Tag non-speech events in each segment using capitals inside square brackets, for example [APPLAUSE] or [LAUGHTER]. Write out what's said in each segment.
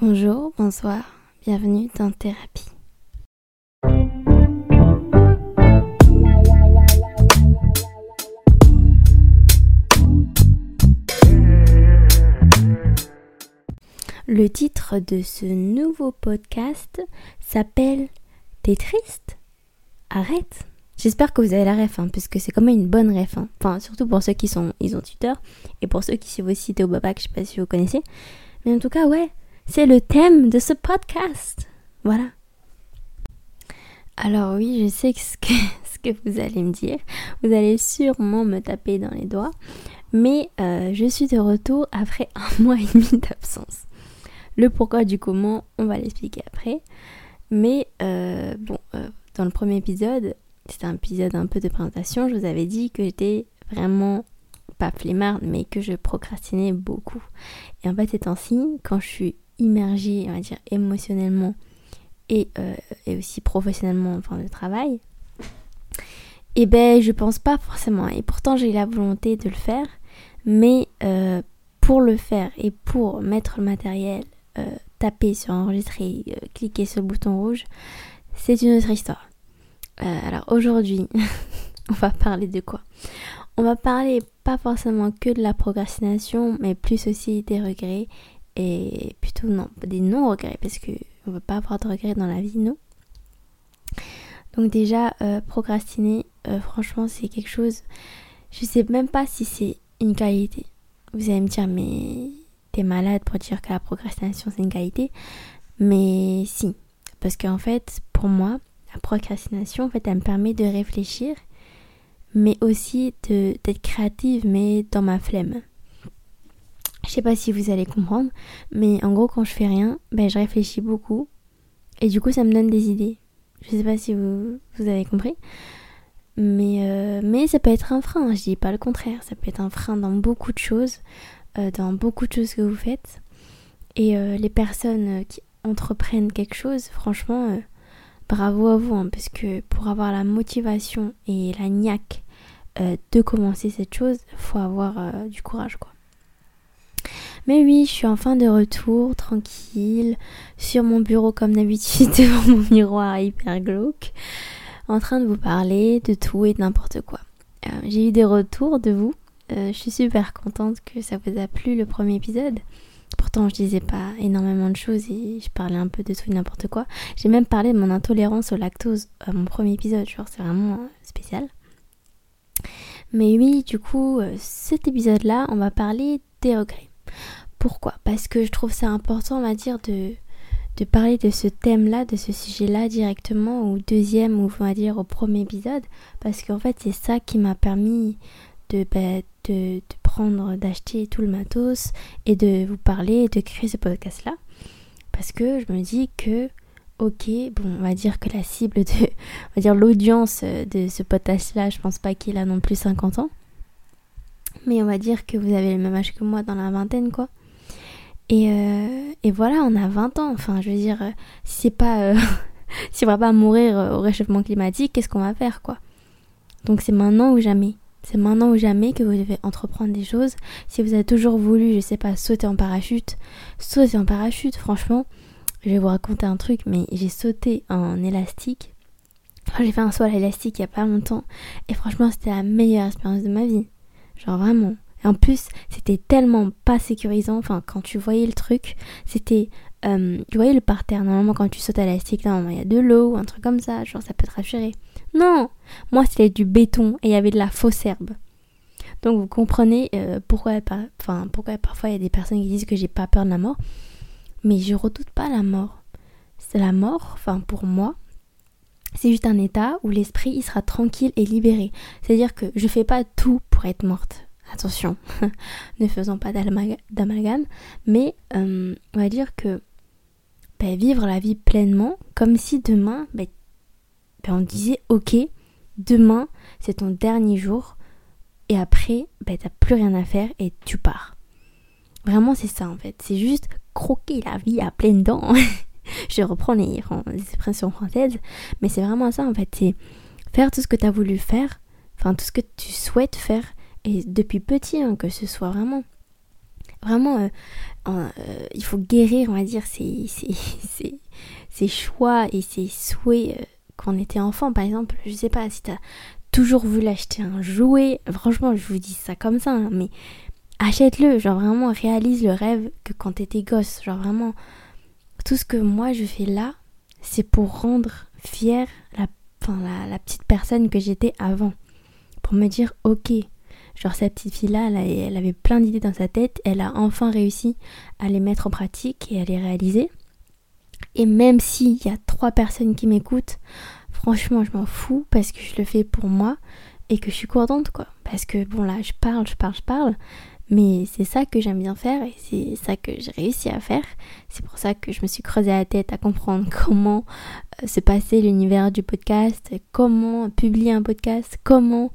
Bonjour, bonsoir, bienvenue dans Thérapie. Le titre de ce nouveau podcast s'appelle T'es triste? Arrête J'espère que vous avez la ref, hein, puisque c'est quand même une bonne ref. Hein. Enfin, surtout pour ceux qui sont ils ont tuteur et pour ceux qui suivent aussi Théo Babac, je sais pas si vous connaissez. Mais en tout cas, ouais, c'est le thème de ce podcast. Voilà. Alors oui, je sais [LAUGHS] ce que, vous allez me dire. Vous allez sûrement me taper dans les doigts. Mais euh, je suis de retour après [LAUGHS] un mois et demi d'absence. Le pourquoi du comment, on va l'expliquer après. Mais euh, bon, euh, dans le premier épisode, c'était un épisode un peu de présentation, je vous avais dit que j'étais vraiment pas flemmarde, mais que je procrastinais beaucoup. Et en fait, c'est ainsi, quand je suis immergée, on va dire, émotionnellement et, euh, et aussi professionnellement, enfin, le travail, et eh ben, je pense pas forcément. Et pourtant, j'ai la volonté de le faire, mais euh, pour le faire et pour mettre le matériel, euh, taper sur enregistrer, cliquer sur le bouton rouge, c'est une autre histoire. Alors aujourd'hui, [LAUGHS] on va parler de quoi? On va parler pas forcément que de la procrastination, mais plus aussi des regrets et plutôt non, des non-regrets parce que on veut pas avoir de regrets dans la vie, nous. Donc déjà, euh, procrastiner, euh, franchement, c'est quelque chose. Je sais même pas si c'est une qualité. Vous allez me dire, mais t'es malade pour dire que la procrastination c'est une qualité. Mais si, parce qu'en fait, pour moi, la procrastination, en fait, elle me permet de réfléchir, mais aussi d'être créative, mais dans ma flemme. Je sais pas si vous allez comprendre, mais en gros, quand je fais rien, ben, je réfléchis beaucoup, et du coup, ça me donne des idées. Je sais pas si vous, vous avez compris. Mais, euh, mais ça peut être un frein, je dis pas le contraire. Ça peut être un frein dans beaucoup de choses, euh, dans beaucoup de choses que vous faites. Et euh, les personnes qui entreprennent quelque chose, franchement, bravo à vous, hein, parce que pour avoir la motivation et la niaque de commencer cette chose, faut avoir du courage, quoi. Mais oui, je suis enfin de retour, tranquille, sur mon bureau comme d'habitude, [LAUGHS] devant mon miroir hyper glauque, en train de vous parler de tout et de n'importe quoi. Euh, j'ai eu des retours de vous. je suis super contente que ça vous a plu le premier épisode. Pourtant, je disais pas énormément de choses et je parlais un peu de tout et n'importe quoi. J'ai même parlé de mon intolérance au lactose à mon premier épisode, genre c'est vraiment euh, spécial. Mais oui, du coup, euh, cet épisode-là, on va parler des regrets. Pourquoi Parce que je trouve ça important, on va dire, de, parler de ce thème-là, de ce sujet-là directement au deuxième ou on va dire au premier épisode. Parce qu'en fait, c'est ça qui m'a permis de, bah, de, prendre, d'acheter tout le matos et de vous parler de créer ce podcast-là. Parce que je me dis que, ok, bon, on va dire que la cible de, [LAUGHS] on va dire l'audience de ce podcast-là, je pense pas qu'il a non plus 50 ans. Mais on va dire que vous avez le même âge que moi dans la vingtaine, quoi. Et, euh, et voilà, on a 20 ans. Enfin, je veux dire, si c'est pas. Euh, [LAUGHS] si on va pas mourir au réchauffement climatique, qu'est-ce qu'on va faire, quoi? Donc c'est maintenant ou jamais. C'est maintenant ou jamais que vous devez entreprendre des choses. Si vous avez toujours voulu, je sais pas, sauter en parachute, sauter en parachute, franchement, je vais vous raconter un truc, mais j'ai sauté en élastique. j'ai fait un saut à l'élastique il y a pas longtemps, et franchement, c'était la meilleure expérience de ma vie. Genre vraiment. Et en plus, c'était tellement pas sécurisant. Enfin, quand tu voyais le truc, c'était. Euh, tu voyais le parterre. Normalement, quand tu sautes à l'élastique, normalement, il y a de l'eau ou un truc comme ça. Genre, ça peut te rassurer. Non, moi c'était du béton et il y avait de la fausse herbe. Donc vous comprenez euh, pourquoi, enfin, pourquoi parfois il y a des personnes qui disent que j'ai pas peur de la mort. Mais je redoute pas la mort. C'est la mort, enfin pour moi, c'est juste un état où l'esprit il sera tranquille et libéré. C'est-à-dire que je fais pas tout pour être morte. Attention, [LAUGHS] ne faisons pas d'amalgame, mais euh, on va dire que ben, vivre la vie pleinement, comme si demain, ben, ben, on disait ok, demain c'est ton dernier jour et après ben t'as plus rien à faire et tu pars. Vraiment c'est ça en fait, c'est juste croquer la vie à pleines dents. [LAUGHS] Je reprends les, expressions françaises, mais c'est vraiment ça en fait, c'est faire tout ce que tu as voulu faire, enfin tout ce que tu souhaites faire depuis petit hein, que ce soit vraiment Vraiment, il faut guérir, on va dire, ses, ses, [LAUGHS] choix et ses souhaits quand on était enfant. Par exemple, je sais pas si t'as toujours voulu acheter un jouet, franchement, je vous dis ça comme ça, hein, mais achète-le, genre vraiment réalise le rêve que quand t'étais gosse, genre vraiment tout ce que moi je fais là, c'est pour rendre fière la, la, petite personne que j'étais avant, pour me dire ok, genre cette petite fille là, elle, elle avait plein d'idées dans sa tête, elle a enfin réussi à les mettre en pratique et à les réaliser. Et même s'il y a trois personnes qui m'écoutent, franchement je m'en fous parce que je le fais pour moi et que je suis contente quoi. Parce que bon là je parle, je parle, je parle, mais c'est ça que j'aime bien faire et c'est ça que j'ai réussi à faire. C'est pour ça que je me suis creusé la tête à comprendre [LAUGHS] comment euh, se passait l'univers du podcast, comment publier un podcast, comment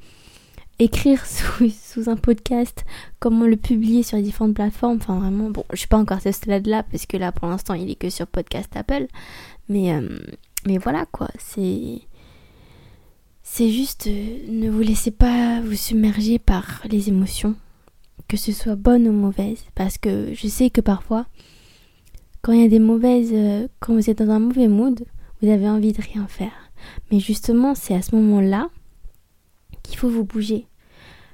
écrire [LAUGHS] sous, un podcast, comment le publier sur différentes plateformes. Enfin vraiment, bon, je suis pas encore à ce stade-là parce que là pour l'instant il est que sur podcast Apple. Mais, euh, mais voilà quoi, c'est... C'est juste, euh, ne vous laissez pas vous submerger par les émotions que ce soit bonne ou mauvaise. Parce que je sais que parfois, quand il y a des mauvaises, euh, quand vous êtes dans un mauvais mood, vous avez envie de rien faire. Mais justement, c'est à ce moment-là qu'il faut vous bouger.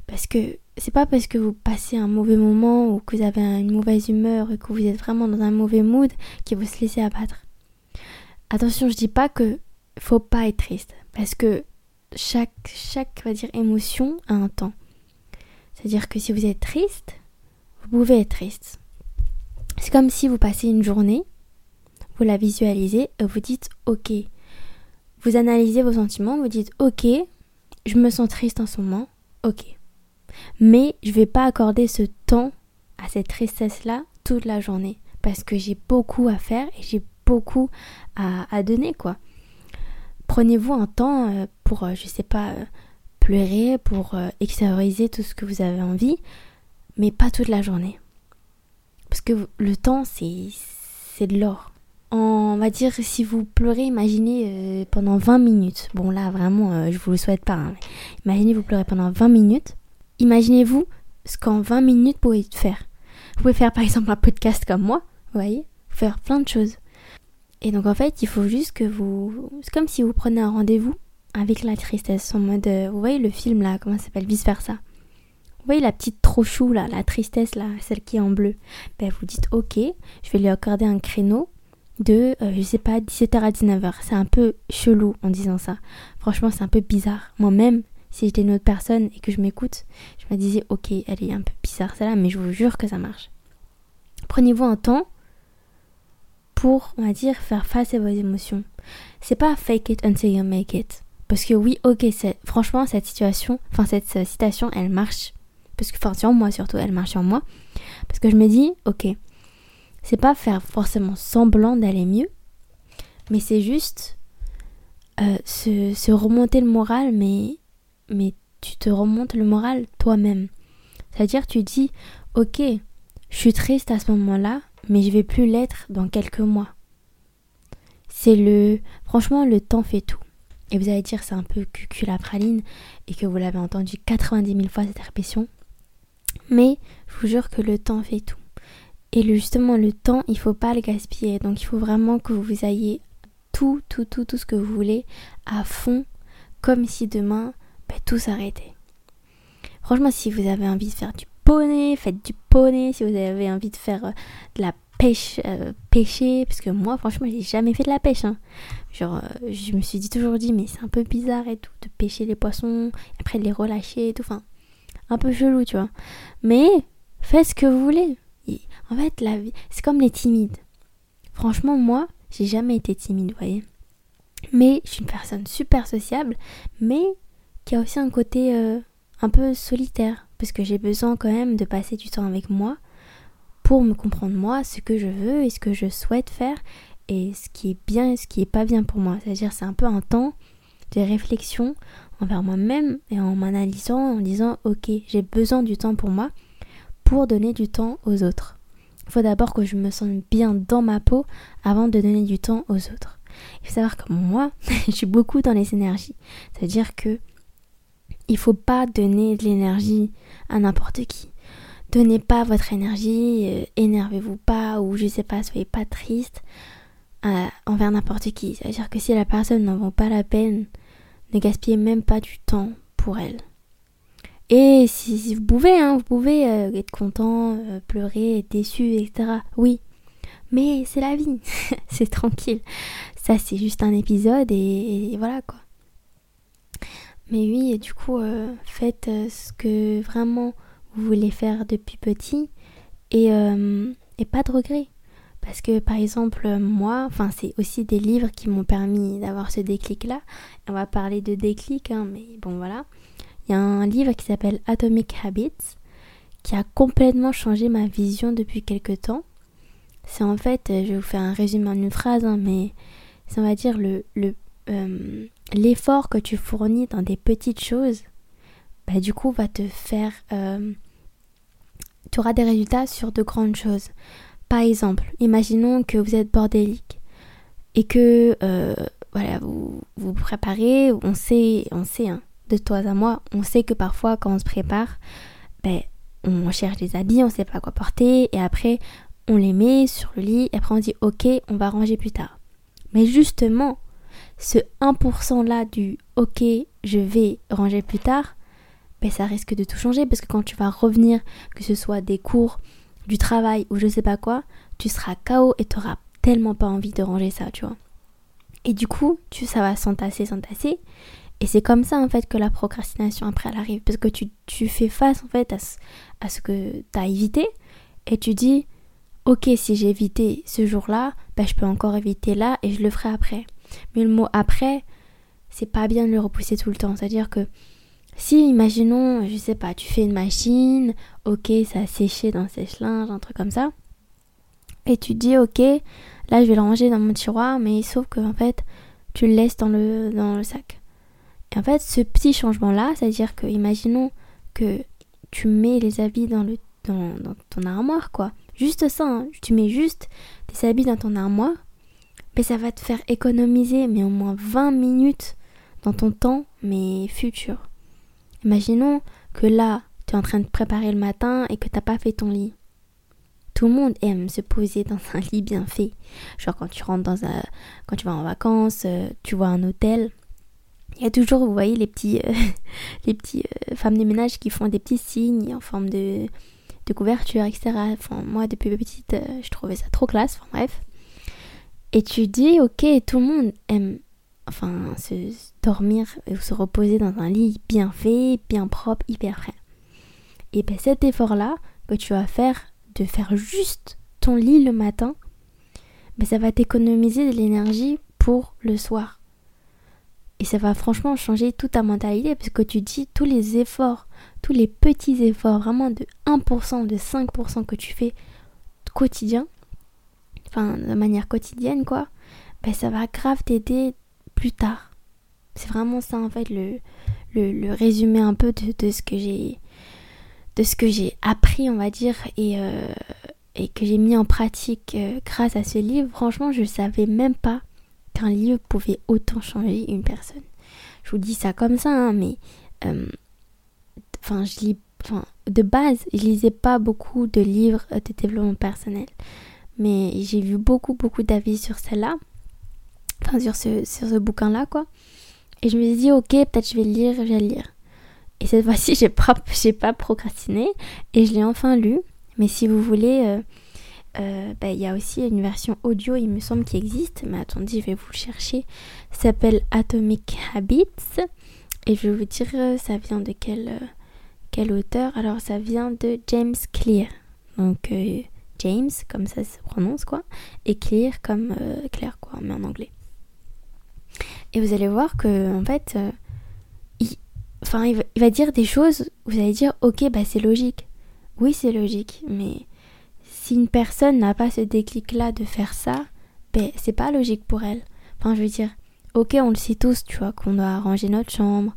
Parce que c'est pas parce que vous passez un mauvais moment ou que vous avez une mauvaise humeur et que vous êtes vraiment dans un mauvais mood qu'il faut se laisser abattre. Attention, je dis pas que faut pas être triste. Parce que chaque, chaque émotion a un temps. C'est-à-dire que si vous êtes triste, vous pouvez être triste. C'est comme si vous passez une journée, vous la visualisez et vous dites ok. Vous analysez vos sentiments, vous dites ok, je me sens triste en ce moment, ok. Mais je vais pas accorder ce temps à cette tristesse-là toute la journée parce que j'ai beaucoup à faire et j'ai beaucoup à, donner quoi. Prenez-vous un temps euh, pour, euh, je sais pas, euh, pleurer, pour extérioriser tout ce que vous avez envie, mais pas toute la journée. Parce que le temps, c'est de l'or. On va dire, si vous pleurez, imaginez euh, pendant 20 minutes. Bon, là, vraiment, euh, je vous le souhaite pas. Hein, imaginez vous pleurez pendant 20 minutes. Imaginez-vous ce qu'en 20 minutes vous pouvez faire. Vous pouvez faire par exemple un podcast comme moi, vous voyez, faire plein de choses. Et donc en fait, il faut juste que vous... C'est comme si vous prenez un rendez-vous avec la tristesse en mode euh, vous voyez le film là comment ça s'appelle vice versa vous voyez la petite trop chou là la tristesse là celle qui est en bleu ben vous dites ok je vais lui accorder un créneau de euh, je sais pas 17h à 19h c'est un peu chelou en disant ça. Franchement c'est un peu bizarre. Moi-même si j'étais une autre personne et que je m'écoute je me disais ok elle est un peu bizarre celle-là mais je vous jure que ça marche. Prenez-vous un temps pour on va dire faire face à vos émotions. C'est pas fake it until you make it. Parce que oui, ok, franchement, cette situation, enfin cette citation, elle marche. Parce que, enfin, moi surtout, elle marche sur moi. Parce que je me dis, ok, c'est pas faire forcément semblant d'aller mieux, mais c'est juste euh, se, remonter le moral, mais, mais tu te remontes le moral toi-même. C'est-à-dire, tu dis, ok, je suis triste à ce moment-là, mais je vais plus l'être dans quelques mois. C'est le. Franchement, le temps fait tout. Et vous allez dire c'est un peu cucu la praline et que vous l'avez entendu 90 000 fois cette répétition. Mais je vous jure que le temps fait tout. Et justement le temps, il faut pas le gaspiller. Donc il faut vraiment que vous ayez tout, tout, tout, tout ce que vous voulez à fond, comme si demain ben, tout s'arrêtait. Franchement, si vous avez envie de faire du poney, faites du poney. Si vous avez envie de faire euh, de la pêche, euh, pêcher, parce que moi, franchement, j'ai jamais fait de la pêche. Hein. Genre, euh, je me suis dit, toujours dit, mais c'est un peu bizarre et tout, de pêcher les poissons, après de les relâcher et tout. Enfin, un peu chelou, tu vois. Mais, faites ce que vous voulez. En fait, la vie, c'est comme les timides. Franchement, moi, j'ai jamais été timide, vous voyez. Mais je suis une personne super sociable, mais qui a aussi un côté euh, un peu solitaire. Parce que j'ai besoin quand même de passer du temps avec moi pour me comprendre moi, ce que je veux et ce que je souhaite faire et ce qui est bien et ce qui est pas bien pour moi. C'est-à-dire c'est un peu un temps de réflexion envers moi-même et en m'analysant en disant ok j'ai besoin du temps pour moi pour donner du temps aux autres. Il faut d'abord que je me sente bien dans ma peau avant de donner du temps aux autres. Il faut savoir que moi, [LAUGHS] je suis beaucoup dans les énergies. C'est-à-dire que il faut pas donner de l'énergie à n'importe qui. donnez pas votre énergie, euh, énervez-vous pas ou je sais pas, soyez pas triste euh, envers n'importe qui. C'est-à-dire que si la personne n'en vaut pas la peine, ne gaspillez même pas du temps pour elle. Et si, vous pouvez, hein, vous pouvez euh, être content, pleurer, être déçu, etc. Oui, mais c'est la vie, [LAUGHS] c'est tranquille. Ça, c'est juste un épisode et, voilà quoi. Mais oui, et du coup, faites ce que vraiment vous voulez faire depuis petit et, euh, et pas de regrets. Parce que par exemple, moi, enfin c'est aussi des livres qui m'ont permis d'avoir ce déclic-là. On va parler de déclic, hein, mais bon voilà. Il y a un livre qui s'appelle Atomic Habits qui a complètement changé ma vision depuis quelques temps. C'est en fait, je vais vous faire un résumé en une phrase, hein, mais on va dire le, le euh, l'effort que tu fournis dans des petites choses bah, du coup va te faire... Euh, tu auras des résultats sur de grandes choses. Par exemple, imaginons que vous êtes bordélique et que euh, voilà, vous vous préparez, on sait, on sait, hein, de toi à moi, on sait que parfois quand on se prépare, ben, on cherche des habits, on sait pas quoi porter, et après on les met sur le lit, et après on dit ok, on va ranger plus tard. Mais justement, ce 1% là du ok, je vais ranger plus tard, ben, ça risque de tout changer parce que quand tu vas revenir, que ce soit des cours, du travail ou je sais pas quoi, tu seras KO et tu n'auras tellement pas envie de ranger ça, tu vois. Et du coup, tu, ça va s'entasser, s'entasser. Et c'est comme ça en fait que la procrastination après elle arrive. Parce que tu, tu fais face en fait à ce, à ce que tu as évité. Et tu dis, ok, si j'ai évité ce jour-là, ben, je peux encore éviter là et je le ferai après. Mais le mot après, c'est pas bien de le repousser tout le temps. C'est-à-dire que si, imaginons, je sais pas, tu fais une machine, ok, ça a séché dans le sèche-linge, un truc comme ça, et tu dis, ok, là je vais le ranger dans mon tiroir, mais sauf que en fait, tu le laisses dans le, dans le sac. Et en fait, ce petit changement-là, c'est-à-dire que, imaginons que tu mets les habits dans, le, dans, ton armoire, quoi. Juste ça, hein. tu mets juste tes habits dans ton armoire, mais ça va te faire économiser, mais au moins 20 minutes dans ton temps, mais futur. Imaginons que là, tu es en train de préparer le matin et que t'as pas fait ton lit. Tout le monde aime se poser dans un lit bien fait. Genre quand tu rentres dans un, quand tu vas en vacances, euh, tu vois un hôtel. Il y a toujours, vous voyez, les petits, euh, [LAUGHS] euh, femmes de ménage qui font des petits signes en forme de, de couverture, etc. Moi, depuis petite, je trouvais ça trop classe. Enfin, bref. Et tu dis, ok, tout le monde aime enfin se dormir ou se reposer dans un lit bien fait, bien propre, hyper frais. Et ben cet effort-là que tu vas faire de faire juste ton lit le matin, ben ça va t'économiser de l'énergie pour le soir. Et ça va franchement changer toute ta mentalité parce que tu dis tous les efforts, tous les petits efforts, vraiment de 1%, de 5% que tu fais quotidien, enfin de manière quotidienne quoi, ben ça va grave t'aider plus tard. C'est vraiment ça en fait le, le, résumé un peu de, ce que j'ai de ce que j'ai appris on va dire et, euh, et que j'ai mis en pratique euh, grâce à ce livre. Franchement je savais même pas qu'un livre pouvait autant changer une personne. Je vous dis ça comme ça hein, mais euh, enfin je lis enfin de base je lisais pas beaucoup de livres de développement personnel mais j'ai vu beaucoup beaucoup d'avis sur celle-là enfin sur ce, sur ce bouquin-là, quoi. Et je me suis dit, ok, peut-être je vais le lire, je vais le lire. Et cette [LAUGHS] fois-ci, j'ai pas, pas procrastiné et je l'ai enfin lu. Mais si vous voulez, euh, euh, bah, il y a aussi une version audio, il me semble, qui existe. Mais attendez, je vais vous le chercher. S'appelle Atomic Habits. Et je vais vous dire, euh, ça vient de quel, quel auteur? Alors, ça vient de James Clear. Donc, James, comme ça se prononce, quoi. Et Clear, comme clair, quoi, mais en anglais. Et vous allez voir que, en fait, euh, il va, dire des choses, vous allez dire, ok, bah c'est logique. Oui, c'est logique, mais si une personne n'a pas ce déclic-là de faire ça, ben c'est pas logique pour elle. Enfin, je veux dire, ok, on le sait tous, tu vois, qu'on doit ranger notre chambre,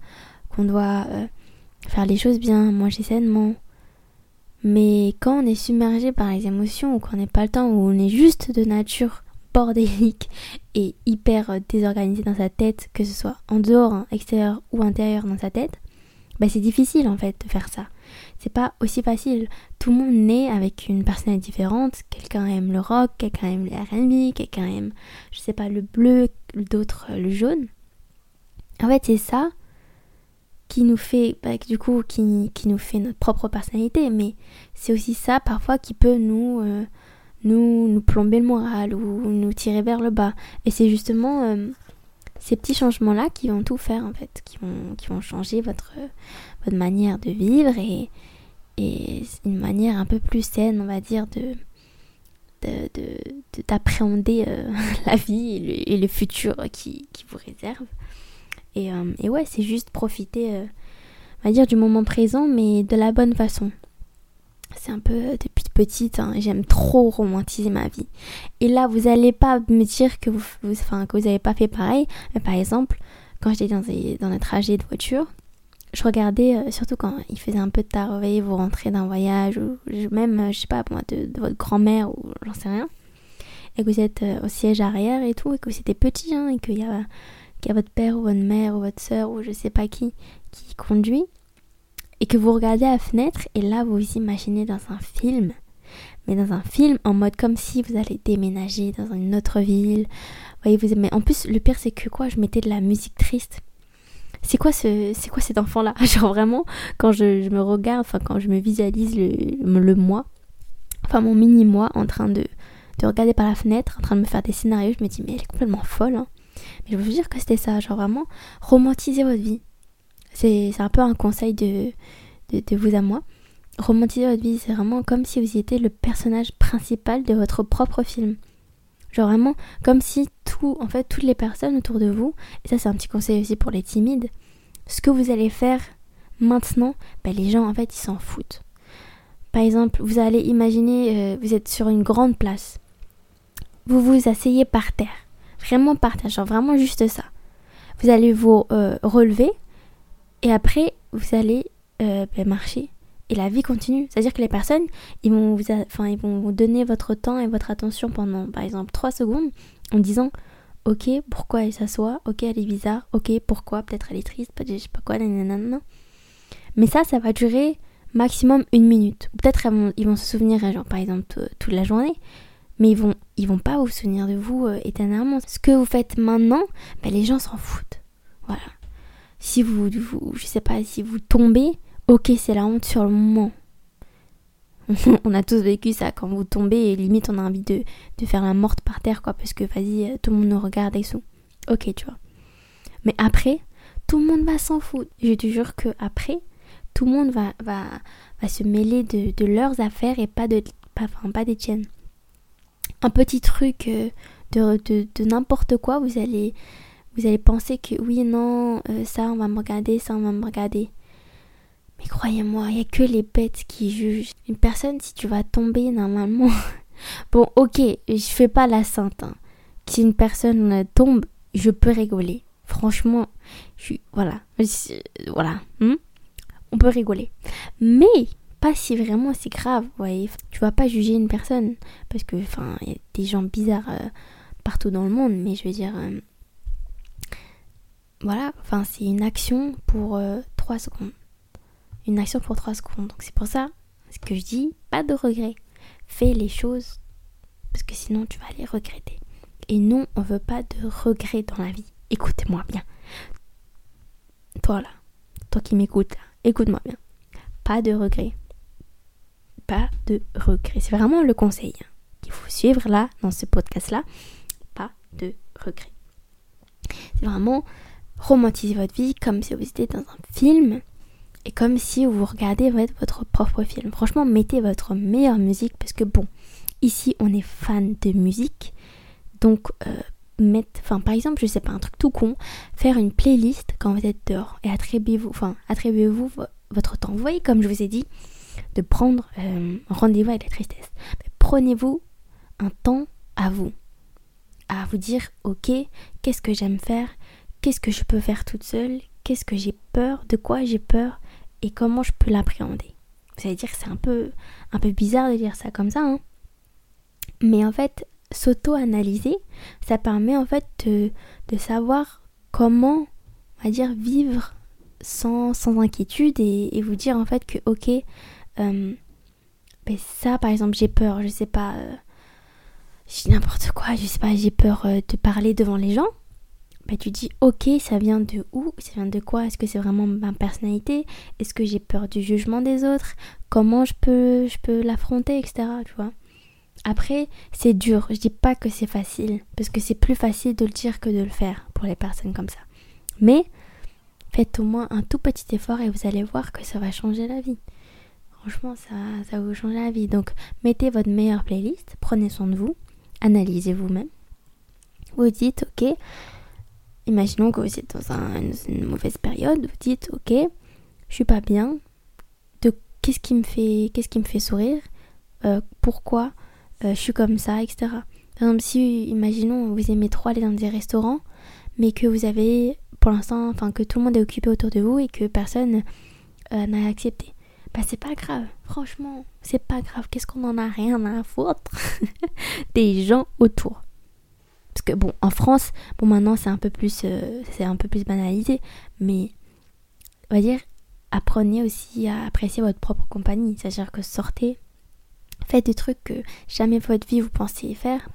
qu'on doit euh, faire les choses bien, manger sainement. Mais quand on est submergé par les émotions ou qu'on n'est pas le temps, ou on est juste de nature bordélique [LAUGHS] et hyper euh, désorganisé dans sa tête, que ce soit en dehors, extérieur ou intérieur dans sa tête, bah c'est difficile en fait de faire ça. c'est pas aussi facile. Tout le monde naît avec une personnalité différente. Quelqu'un aime le rock, quelqu'un aime les R&B, quelqu'un aime, je sais pas, le bleu, d'autres le jaune. En fait, c'est ça qui nous fait, bah, du coup, qui, qui, nous fait notre propre personnalité, mais c'est aussi ça parfois qui peut nous, euh, nous, nous plomber le moral ou nous tirer vers le bas. Et c'est justement euh, ces petits changements-là qui vont tout faire en fait, qui vont, qui vont changer votre, votre manière de vivre et, et une manière un peu plus saine, on va dire, de d'appréhender de, euh, [LAUGHS] la vie et le, futur qui, vous réserve. Et, euh, et ouais, c'est juste profiter, on va dire, du moment présent, mais de la bonne façon. C'est un peu depuis petite, hein, j'aime trop romantiser ma vie. Et là, vous n'allez pas me dire que vous, enfin, n'avez pas fait pareil. Mais par exemple, quand j'étais dans, dans un trajet de voiture, je regardais, euh, surtout quand il faisait un peu tard, vous vous rentrez d'un voyage, ou même, euh, je sais pas, de, votre grand-mère, ou j'en sais rien, et que vous êtes euh, au siège arrière et tout, et que c'était petit, hein, et qu'il y, a, votre père, ou votre mère, ou votre soeur, ou je sais pas qui, qui conduit, et que vous regardez à la fenêtre et là vous vous imaginez dans un film, mais dans un film en mode comme si vous allez déménager dans une autre ville. Voyez, vous mais en plus le pire c'est que quoi, je mettais de la musique triste. C'est quoi ce c'est quoi cet enfant là [LAUGHS] Genre vraiment quand je, me regarde, enfin quand je me visualise le, le moi, enfin mon mini moi en train de de regarder par la fenêtre, en train de me faire des scénarios, je me dis mais elle est complètement folle. Hein. Mais je veux dire que c'était ça, genre vraiment romantiser votre vie. C'est un peu un conseil de, de, vous à moi. Romantiser votre vie, c'est vraiment comme si vous étiez le personnage principal de votre propre film. Genre vraiment comme si tout, en fait, toutes les personnes autour de vous, et ça c'est un petit conseil aussi pour les timides, ce que vous allez faire maintenant, ben les gens en fait ils s'en foutent. Par exemple, vous allez imaginer, euh, vous êtes sur une grande place. Vous vous asseyez par terre. Vraiment par terre, genre vraiment juste ça. Vous allez vous euh, relever et après, vous allez euh, ben, marcher. Et la vie continue. C'est-à-dire que les personnes, ils vont, vous enfin, ils vont vous donner votre temps et votre attention pendant, par exemple, 3 secondes en disant Ok, pourquoi elle s'assoit? Ok, elle est bizarre. Ok, pourquoi? Peut-être elle est triste. Je sais pas quoi. Nanana. Mais ça, ça va durer maximum une minute. Peut-être ils vont se souvenir, genre, par exemple, toute la journée. Mais ils vont, ils vont pas vous souvenir de vous euh, éternellement. Ce que vous faites maintenant, ben, les gens s'en foutent. Voilà. Si vous, vous, je sais pas, si vous tombez, ok, c'est la honte sur le moment. [LAUGHS] on a tous vécu ça quand vous tombez et limite on a envie de, de faire la morte par terre quoi parce que vas-y tout le monde nous regarde et tout. Ok tu vois. Mais après tout le monde va s'en foutre. Je te jure que après tout le monde va, va, va se mêler de, de, leurs affaires et pas de pas, enfin, pas des tiennes. Un petit truc euh, de, de, de n'importe quoi vous allez vous allez penser que oui, non, euh, ça on va me regarder, ça on va me regarder. Mais croyez-moi, il n'y a que les bêtes qui jugent. Une personne, si tu vas tomber normalement. [LAUGHS] bon, ok, je fais pas la sainte. Hein. Si une personne tombe, je peux rigoler. Franchement, je. Voilà. Voilà. Hmm? On peut rigoler. Mais pas si vraiment c'est grave, voyez. Tu vas pas juger une personne. Parce que, enfin, y a des gens bizarres euh, partout dans le monde. Mais je veux dire. Euh, voilà, enfin c'est une action pour 3 euh, secondes. Une action pour 3 secondes. Donc c'est pour ça que je dis, pas de regret. Fais les choses parce que sinon tu vas les regretter. Et non, on veut pas de regrets dans la vie. Écoutez-moi bien. Toi là, toi qui m'écoutes écoute-moi bien. Pas de regrets. Pas de regrets. C'est vraiment le conseil hein, qu'il faut suivre là, dans ce podcast-là. Pas de regrets. C'est vraiment romantiser votre vie comme si vous étiez dans un film et comme si vous regardez votre propre film. Franchement, mettez votre meilleure musique parce que bon, ici on est fan de musique. Donc, euh, enfin par exemple, je sais pas, un truc tout con, faire une playlist quand vous êtes dehors et attribuez-vous, enfin attribuez-vous votre temps. Vous voyez, comme je vous ai dit, de prendre euh, rendez-vous avec la tristesse. Prenez-vous un temps à vous, à vous dire, ok, qu'est-ce que j'aime faire, qu'est-ce que je peux faire toute seule, qu'est-ce que j'ai peur, de quoi j'ai peur? Et comment je peux l'appréhender. Vous allez dire que c'est un peu, un peu bizarre de dire ça comme ça, hein. mais en fait, s'auto-analyser, ça permet en fait de, savoir comment, on va dire, vivre sans, sans inquiétude et, vous dire en fait que ok, euh, ben ça par exemple j'ai peur, je sais pas, euh, n'importe quoi, je sais pas, j'ai peur euh, de parler devant les gens. Ben tu dis ok, ça vient de où? Ça vient de quoi? Est-ce que c'est vraiment ma personnalité? Est-ce que j'ai peur du jugement des autres? Comment je peux, l'affronter, etc. Tu après, c'est dur. Je dis pas que c'est facile, parce que c'est plus facile de le dire que de le faire pour les personnes comme ça. Mais faites au moins un tout petit effort et vous allez voir que ça va changer la vie. Franchement, ça, ça vous changer la vie. Donc, mettez votre meilleure playlist, prenez soin de vous, analysez vous-même. Vous dites, ok, imaginons que vous êtes dans une mauvaise période, vous dites, ok, je suis pas bien, de qu'est-ce qui me fait, qu'est-ce qui me fait sourire, euh, pourquoi? Euh, je suis comme ça, etc. Par exemple, si, imaginons, vous aimez trop aller dans des restaurants, mais que vous avez, pour l'instant, enfin, que tout le monde est occupé autour de vous et que personne euh, n'a accepté. Bah, c'est pas grave, franchement, c'est pas grave. Qu'est-ce qu'on en a rien à foutre [LAUGHS] des gens autour. Parce que bon, en France, bon maintenant c'est un peu plus, euh, c'est un peu plus banalisé, mais on va dire, apprenez aussi à apprécier votre propre compagnie. C'est-à-dire que sortez, Faites des trucs que jamais votre vie vous pensiez faire.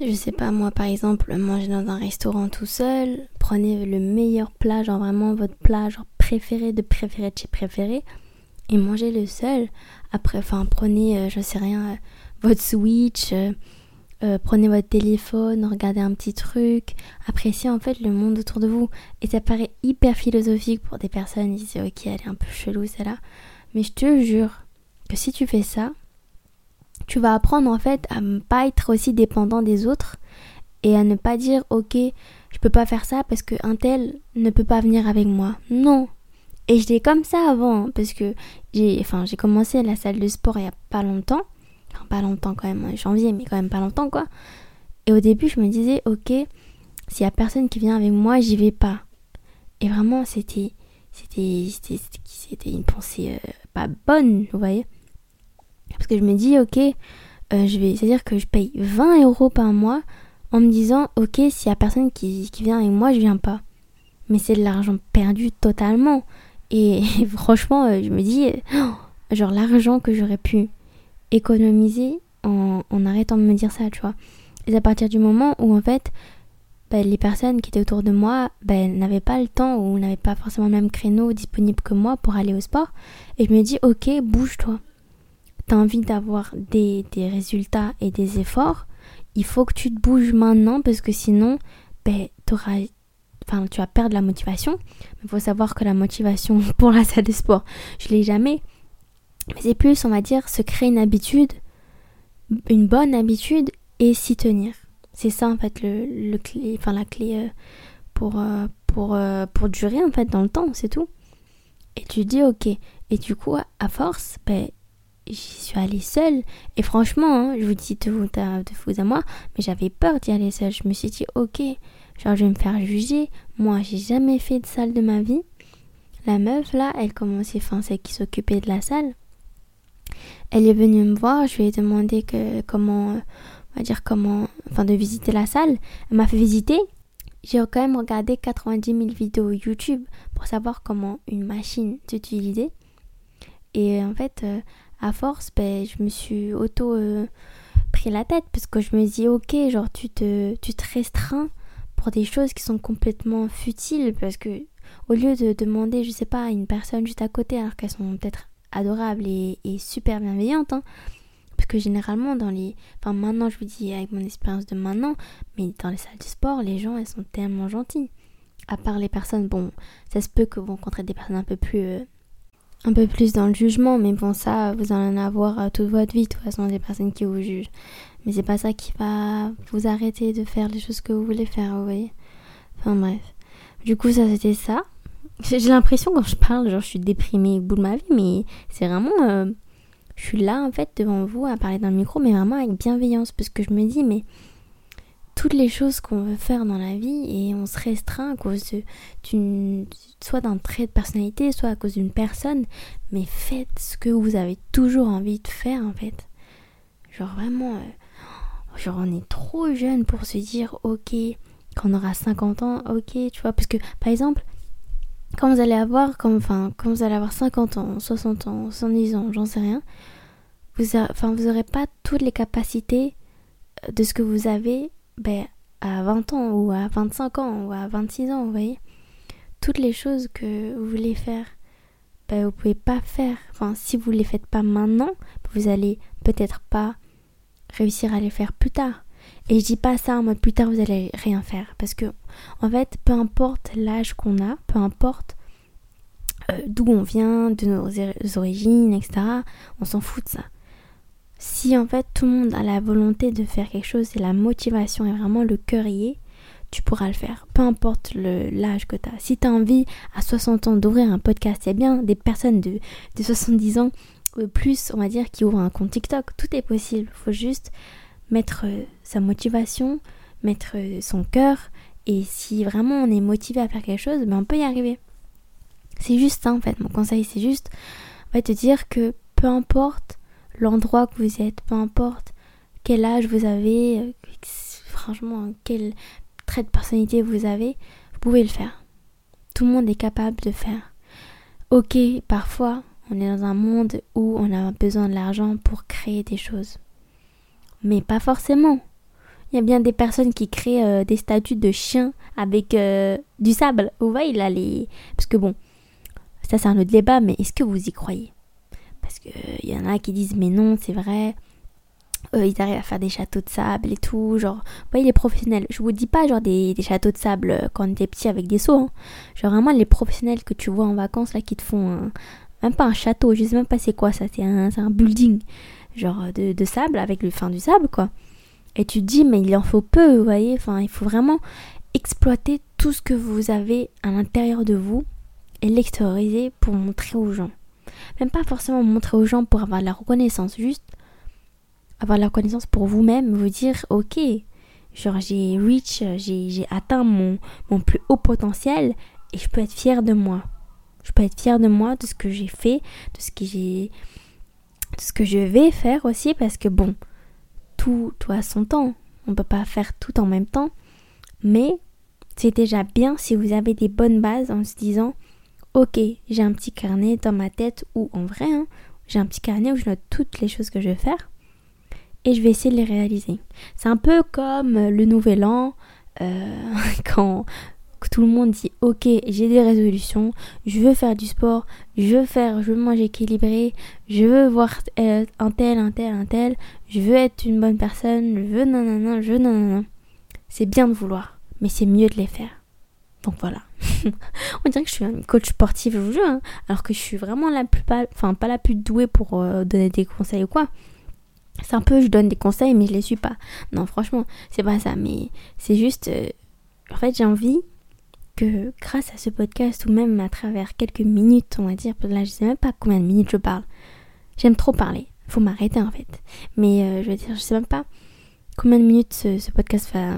Je sais pas, moi par exemple, manger dans un restaurant tout seul, prenez le meilleur plat, genre vraiment votre plat genre préféré de préféré de chez préféré, et mangez le seul. Après, enfin, prenez, euh, je sais rien, euh, votre Switch, euh, prenez votre téléphone, regardez un petit truc, appréciez en fait le monde autour de vous. Et ça paraît hyper philosophique pour des personnes, ils disent ok, elle est un peu chelou celle-là. Mais je te jure que si tu fais ça, tu vas apprendre en fait à ne pas être aussi dépendant des autres et à ne pas dire ok je peux pas faire ça parce que un tel ne peut pas venir avec moi. Non. Et j'étais comme ça avant hein, parce que j'ai enfin j'ai commencé la salle de sport il y a pas longtemps. Pas longtemps quand même, en janvier mais quand même pas longtemps quoi. Et au début je me disais ok s'il y a personne qui vient avec moi j'y vais pas. Et vraiment c'était c'était c'était une pensée euh, pas bonne vous voyez. Parce que je me dis, ok, euh, je vais, c'est-à-dire que je paye 20 euros par mois en me disant, ok, s'il y a personne qui, vient avec moi, je viens pas. Mais c'est de l'argent perdu totalement. Et, [LAUGHS] franchement, euh, je me dis, oh, genre l'argent que j'aurais pu économiser en, arrêtant de me dire ça, tu vois. Et à partir du moment où, en fait, bah, les personnes qui étaient autour de moi bah, n'avaient pas le temps ou n'avaient pas forcément le même créneau disponible que moi pour aller au sport. Et je me dis, ok, bouge-toi tu as envie d'avoir des, résultats et des efforts, il faut que tu te bouges maintenant parce que sinon, ben, enfin, tu vas perdre la motivation. Il faut savoir que la motivation [LAUGHS] pour la salle de sport, je l'ai jamais. Mais c'est plus, on va dire, se créer une habitude, une bonne habitude et s'y tenir. C'est ça en fait le, le clé, enfin la clé euh, pour, euh, pour, euh, pour durer en fait dans le temps, c'est tout. Et tu dis ok. Et du coup, à force, ben, j'y suis allée seule. Et franchement, hein, je vous dis de vous, de vous à moi, mais j'avais peur d'y aller seule. Je me suis dit, ok, genre je vais me faire juger. Moi, j'ai jamais fait de salle de ma vie. La meuf là, elle commençait, enfin celle qui s'occupait de la salle. Elle est venue me voir, je lui ai demandé que comment, on va dire comment, enfin de visiter la salle. Elle m'a fait visiter. J'ai quand même regardé 90 000 vidéos YouTube pour savoir comment une machine s'utilisait. Et en fait, euh, à force, ben, je me suis auto euh, pris la tête parce que je me dis ok, genre tu te, tu te restreins pour des choses qui sont complètement futiles parce que au lieu de demander, je sais pas, à une personne juste à côté alors qu'elles sont peut-être adorables et, super bienveillantes, hein, parce que généralement dans les, enfin maintenant je vous dis avec mon expérience de maintenant, mais dans les salles de sport, les gens elles sont tellement gentilles. À part les personnes, bon, ça se peut que vous rencontrez des personnes un peu plus euh, un peu plus dans le jugement, mais bon, ça, vous en avoir euh, toute votre vie, de toute façon, des personnes qui vous jugent. Mais c'est pas ça qui va vous arrêter de faire les choses que vous voulez faire, vous voyez. Enfin bref. Du coup, ça c'était ça. J'ai l'impression quand je parle, genre je suis déprimée au bout de ma vie, mais c'est vraiment. Euh, je suis là en fait devant vous à parler dans le micro, mais vraiment avec bienveillance, parce que je me dis, mais toutes les choses qu'on veut faire dans la vie et on se restreint à cause d'une soit d'un trait de personnalité, soit à cause d'une personne, mais faites ce que vous avez toujours envie de faire en fait. Genre vraiment euh, genre on est trop jeune pour se dire OK, quand on aura 50 ans, OK, tu vois parce que par exemple, quand vous allez avoir, quand, enfin, quand vous allez avoir 50 ans, 60 ans, 70 ans, j'en sais rien, vous, enfin, vous n'aurez pas toutes les capacités euh, de ce que vous avez ben, à 20 ans ou à 25 ans ou à 26 ans, vous voyez. Toutes les choses que vous voulez faire, ben, vous pouvez pas faire. Enfin, si vous ne les faites pas maintenant, vous allez peut-être pas réussir à les faire plus tard. Et je dis pas ça en mode plus tard vous allez rien faire. Parce que, en fait, peu importe l'âge qu'on a, peu importe euh, d'où on vient, de nos origines, etc., on s'en fout de ça. Si en fait tout le monde a la volonté de faire quelque chose et la motivation est vraiment le cœur y est, tu pourras le faire. Peu importe l'âge que tu as. Si tu as envie à 60 ans d'ouvrir un podcast, c'est bien des personnes de, de 70 ans euh, plus, on va dire, qui ouvrent un compte TikTok. Tout est possible. Il faut juste mettre euh, sa motivation, mettre euh, son cœur. Et si vraiment on est motivé à faire quelque chose, ben on peut y arriver. C'est juste ça en fait. Mon conseil, c'est juste va te dire que peu importe l'endroit que vous êtes, peu importe quel âge vous avez, franchement, quel trait de personnalité vous avez, vous pouvez le faire. Tout le monde est capable de faire. Ok, parfois, on est dans un monde où on a besoin de l'argent pour créer des choses. Mais pas forcément. Il y a bien des personnes qui créent euh, des statues de chiens avec euh, du sable. Vous voyez là les... Parce que bon, ça c'est un autre débat, mais est-ce que vous y croyez? Parce qu'il y en a qui disent mais non, c'est vrai. Euh, ils arrivent à faire des châteaux de sable et tout. Genre, vous voyez les professionnels. Je vous dis pas genre des, châteaux de sable quand était petit avec des seaux. Hein. Genre vraiment les professionnels que tu vois en vacances là qui te font un, même pas un château, je sais même pas c'est quoi ça, c'est un, un building, genre de, sable avec le fin du sable quoi. Et tu te dis, mais il en faut peu, vous voyez, enfin, il faut vraiment exploiter tout ce que vous avez à l'intérieur de vous et l'extérioriser pour montrer aux gens. Même pas forcément montrer aux gens pour avoir de la reconnaissance, juste avoir de la reconnaissance pour vous-même, vous dire, ok, genre j'ai reach, j'ai atteint mon, mon plus haut potentiel et je peux être fier de moi. Je peux être fière de moi, de ce que j'ai fait, de ce que j'ai de ce que je vais faire aussi parce que bon, tout, tout a son temps. On ne peut pas faire tout en même temps. Mais c'est déjà bien si vous avez des bonnes bases en se disant Ok, j'ai un petit carnet dans ma tête ou en vrai, hein, j'ai un petit carnet où je note toutes les choses que je vais faire et je vais essayer de les réaliser. C'est un peu comme le nouvel an, euh, [LAUGHS] quand, tout le monde dit ok j'ai des résolutions, je veux faire du sport, je veux faire, je veux manger équilibré, je veux voir euh, un tel, un tel, un tel, je veux être une bonne personne, je veux nanana, je veux nanana. C'est bien de vouloir, mais c'est mieux de les faire. Donc voilà. [LAUGHS] On dirait que je suis une coach sportive, je vous jure, hein. alors que je suis vraiment la plus pas, enfin pas la plus douée pour euh, donner des conseils ou quoi. C'est un peu, je donne des conseils, mais je les suis pas. Non, franchement, c'est pas ça, mais c'est juste, euh, en fait, j'ai envie que grâce à ce podcast ou même à travers quelques minutes, on va dire, là je sais même pas combien de minutes je parle. J'aime trop parler. Faut m'arrêter en fait. Mais euh, je veux dire, je sais même pas combien de minutes ce, podcast va,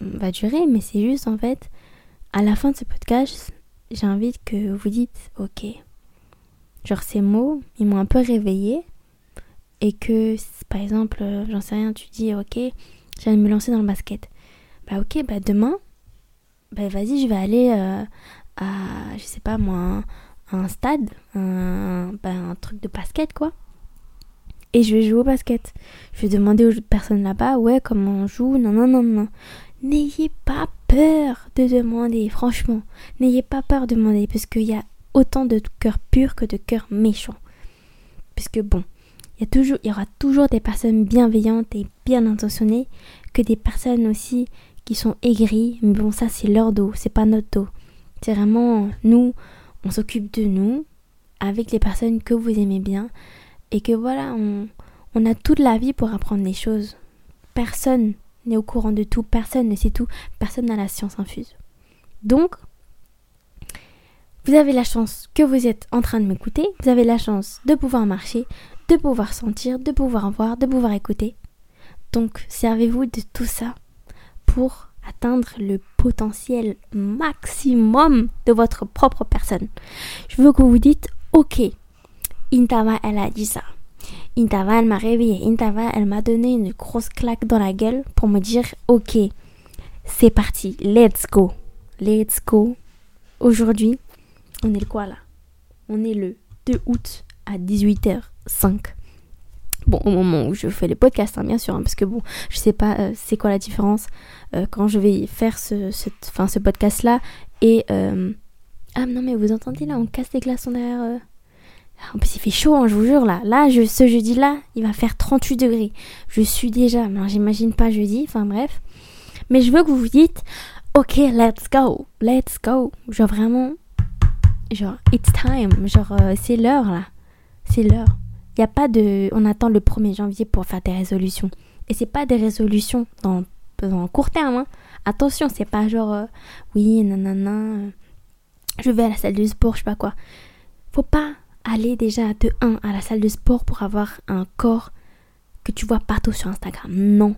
va durer, mais c'est juste en fait, à la fin de ce podcast, j'ai envie que vous dites, ok, genre ces mots, ils m'ont un peu réveillé et que par exemple, euh, j'en sais rien, tu dis, ok, j'allais me lancer dans le basket. Bah ok, bah demain, ben vas-y, je vais aller euh, à, je sais pas moi, un, stade, un, ben, un truc de basket quoi. Et je vais jouer au basket. Je vais demander aux personnes là-bas, ouais, comment on joue, non, non, non, non. N'ayez pas peur de demander, franchement. N'ayez pas peur de demander, parce qu'il y a autant de cœurs purs que de cœurs méchants. Puisque bon, il y, a toujours, il y aura toujours des personnes bienveillantes et bien intentionnées, que des personnes aussi qui sont aigris, mais bon ça c'est leur dos, c'est pas notre dos. C'est vraiment nous, on s'occupe de nous avec les personnes que vous aimez bien et que voilà, on, on a toute la vie pour apprendre des choses. Personne n'est au courant de tout, personne ne sait tout, personne n'a la science infuse. Donc, vous avez la chance que vous êtes en train de m'écouter, vous avez la chance de pouvoir marcher, de pouvoir sentir, de pouvoir voir, de pouvoir écouter. Donc, servez-vous de tout ça pour atteindre le potentiel maximum de votre propre personne. Je veux que vous dites, ok, Intava, elle a dit ça. Intava, elle m'a réveillé. Intava, elle m'a donné une grosse claque dans la gueule pour me dire, ok, c'est parti, let's go. Let's go. Aujourd'hui, On est le quoi là? On est le 2 août à 18h05. Bon, au moment où je fais le podcast, hein, bien sûr, hein, parce que bon, je sais pas euh, c'est quoi la différence euh, quand je vais faire ce, ce, ce podcast-là et... Euh, ah non mais vous entendez là, on casse les glaçons derrière... En plus, il fait chaud, hein, je vous jure, là. Là, je, ce jeudi-là, il va faire 38 degrés. Je suis déjà, mais j'imagine pas jeudi, enfin bref. Mais je veux que vous vous dites, ok, let's go, let's go. Genre vraiment, genre, it's time. Genre, c'est l'heure, là. C'est l'heure. Il n'y a pas de. On attend le 1er janvier pour faire des résolutions. Et c'est pas des résolutions dans, dans court terme. Hein. Attention, c'est pas genre. Euh, oui, nanana. Euh, je vais à la salle de sport, je sais pas quoi. Faut pas aller déjà de 1 à la salle de sport pour avoir un corps que tu vois partout sur Instagram. Non.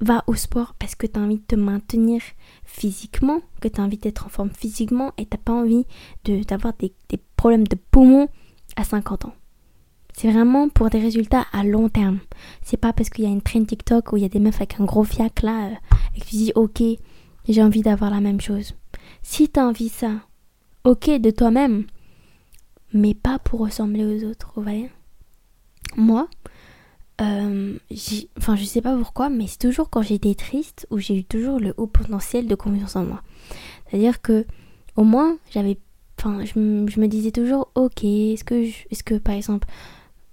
Va au sport parce que tu as envie de te maintenir physiquement, que tu as envie d'être en forme physiquement et tu pas envie d'avoir des, des problèmes de poumons à 50 ans. C'est vraiment pour des résultats à long terme. C'est pas parce qu'il y a une traîne TikTok où il y a des meufs avec un gros fiac là euh, et que tu dis ok, j'ai envie d'avoir la même chose. Si tu as envie ça, ok de toi-même, mais pas pour ressembler aux autres, vous voyez? Moi, euh, enfin je sais pas pourquoi, mais c'est toujours quand j'étais triste où j'ai eu toujours le haut potentiel de confiance en moi. C'est-à-dire que au moins j'avais, enfin je, me disais toujours ok, est-ce que, est-ce que par exemple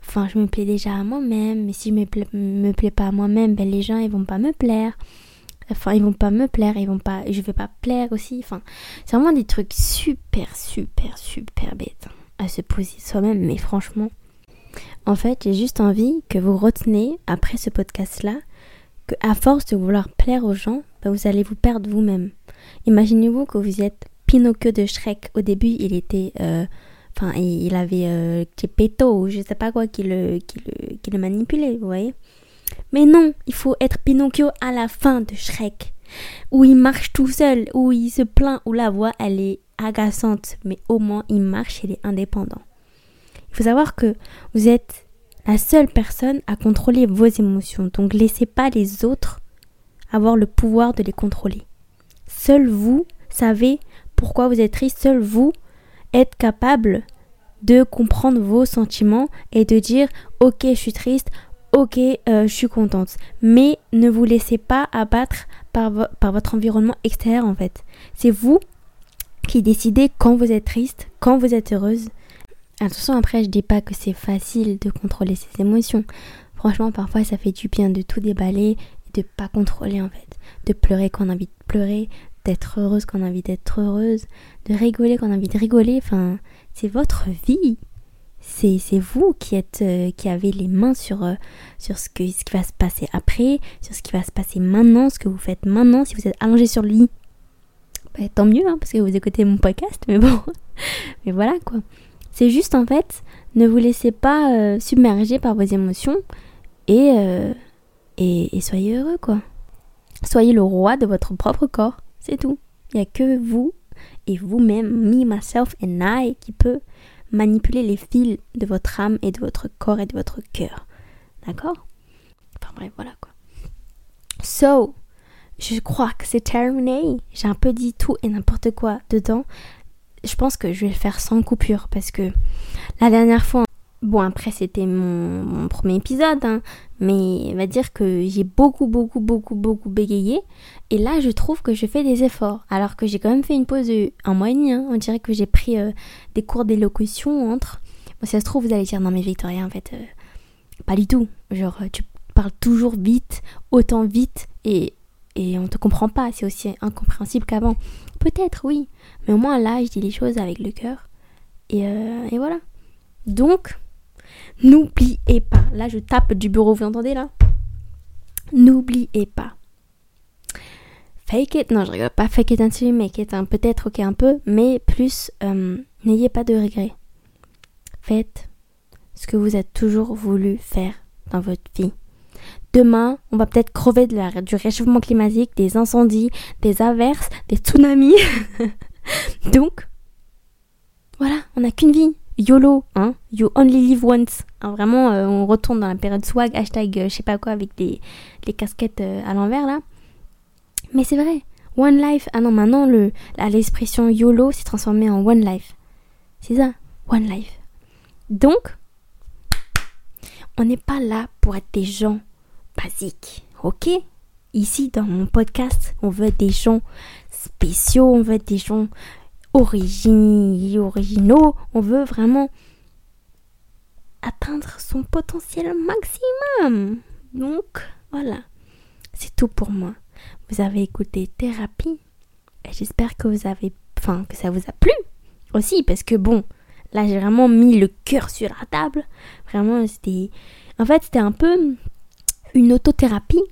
Enfin, je me plais déjà à moi-même, mais si je me, me plais pas à moi-même, ben les gens ils vont pas me plaire. Enfin, ils vont pas me plaire, ils vont pas, je vais pas plaire aussi. Enfin, c'est vraiment des trucs super, super, super bêtes à se poser soi-même. Mais franchement, en fait, j'ai juste envie que vous retenez après ce podcast-là que à force de vouloir plaire aux gens, ben vous allez vous perdre vous-même. Imaginez-vous que vous êtes Pinocchio de Shrek. Au début, il était euh, Enfin, il avait euh, ou je sais pas quoi qui le, qui, le, qui le manipulait, vous voyez. Mais non, il faut être Pinocchio à la fin de Shrek, où il marche tout seul, où il se plaint, où la voix elle est agaçante, mais au moins il marche, il est indépendant. Il faut savoir que vous êtes la seule personne à contrôler vos émotions, donc laissez pas les autres avoir le pouvoir de les contrôler. Seul vous savez pourquoi vous êtes triste, seul vous être capable de comprendre vos sentiments et de dire ok je suis triste, ok euh, je suis contente. Mais ne vous laissez pas abattre par, votre environnement extérieur en fait. C'est vous qui décidez quand vous êtes triste, quand vous êtes heureuse. Attention après je dis pas que c'est facile de contrôler ses émotions. Franchement parfois ça fait du bien de tout déballer et de pas contrôler en fait. De pleurer quand on a envie de pleurer, d'être heureuse quand on a envie d'être heureuse, de rigoler quand on a envie de rigoler. Enfin, c'est votre vie. C'est, c'est vous qui êtes euh, qui avez les mains sur, euh, sur ce, que, ce qui va se passer après, sur ce qui va se passer maintenant, ce que vous faites maintenant. Si vous êtes allongé sur le lit, bah, tant mieux, hein, parce que vous écoutez mon podcast, mais bon. [LAUGHS] mais voilà quoi. C'est juste en fait, ne vous laissez pas euh, submerger par vos émotions et, et, et soyez heureux quoi. Soyez le roi de votre propre corps. C'est tout. Il n'y a que vous et vous-même, me, myself and I, qui peut manipuler les fils de votre âme et de votre corps et de votre cœur. D'accord? Enfin bref, voilà quoi. So, je crois que c'est terminé. J'ai un peu dit tout et n'importe quoi dedans. Je pense que je vais le faire sans coupure parce que la dernière fois, Bon, après, c'était mon, premier épisode, hein, mais on va dire que j'ai beaucoup, beaucoup, beaucoup, beaucoup bégayé. Et là, je trouve que je fais des efforts. Alors que j'ai quand même fait une pause un mois et demi. Hein. On dirait que j'ai pris euh, des cours d'élocution entre. Bon, si ça se trouve, vous allez dire, non, mais Victoria, en fait, euh, pas du tout. Genre, tu parles toujours vite, autant vite, et, et on te comprend pas. C'est aussi incompréhensible qu'avant. Peut-être, oui. Mais au moins, là, je dis les choses avec le cœur. Et, euh, et voilà. Donc, N'oubliez pas, là je tape du bureau, vous entendez là? N'oubliez pas. Fake it, non je rigole pas, fake it until you make it, hein. peut-être ok un peu, mais plus, euh, n'ayez pas de regrets. Faites ce que vous avez toujours voulu faire dans votre vie. Demain, on va peut-être crever de la, du réchauffement climatique, des incendies, des averses, des tsunamis. [LAUGHS] Donc, voilà, on n'a qu'une vie. YOLO, hein, you only live once. Hein, vraiment, euh, on retourne dans la période swag, hashtag euh, je sais pas quoi avec les, les casquettes euh, à l'envers là. Mais c'est vrai, One life. Ah non, maintenant, le, l'expression YOLO s'est transformée en one life. C'est ça, one life. Donc, on n'est pas là pour être des gens basiques, ok? Ici, dans mon podcast, on veut être des gens spéciaux, on veut être des gens originaux, on veut vraiment atteindre son potentiel maximum. Donc, voilà. C'est tout pour moi. Vous avez écouté Thérapie et j'espère que vous avez enfin que ça vous a plu aussi parce que bon, là j'ai vraiment mis le cœur sur la table. Vraiment, c'était en fait, c'était un peu une autothérapie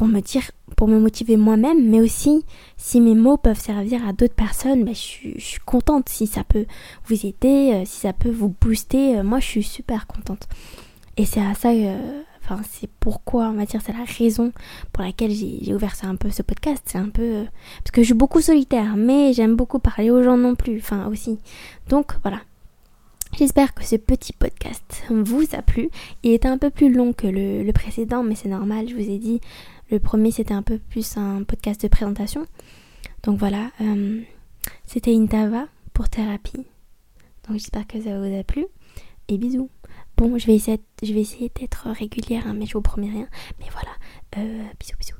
pour me dire pour me motiver moi-même, mais aussi si mes mots peuvent servir à d'autres personnes, ben, je, suis, contente. Si ça peut vous aider, euh, si ça peut vous booster, euh, moi je suis super contente. Et c'est à ça, euh, enfin c'est pourquoi, on va dire, c'est la raison pour laquelle j'ai ouvert ça un peu ce podcast. C'est un peu parce que je suis beaucoup solitaire, mais j'aime beaucoup parler aux gens non plus, enfin aussi. Donc voilà. J'espère que ce petit podcast vous a plu. Il était un peu plus long que le, le précédent, mais c'est normal. Je vous ai dit, le premier, c'était un peu plus un podcast de présentation. Donc voilà, euh, c'était Intava pour thérapie. Donc j'espère que ça vous a plu. Et bisous. Bon, je vais essayer, essayer d'être régulière, hein, mais je vous promets rien. Mais voilà, euh, bisous.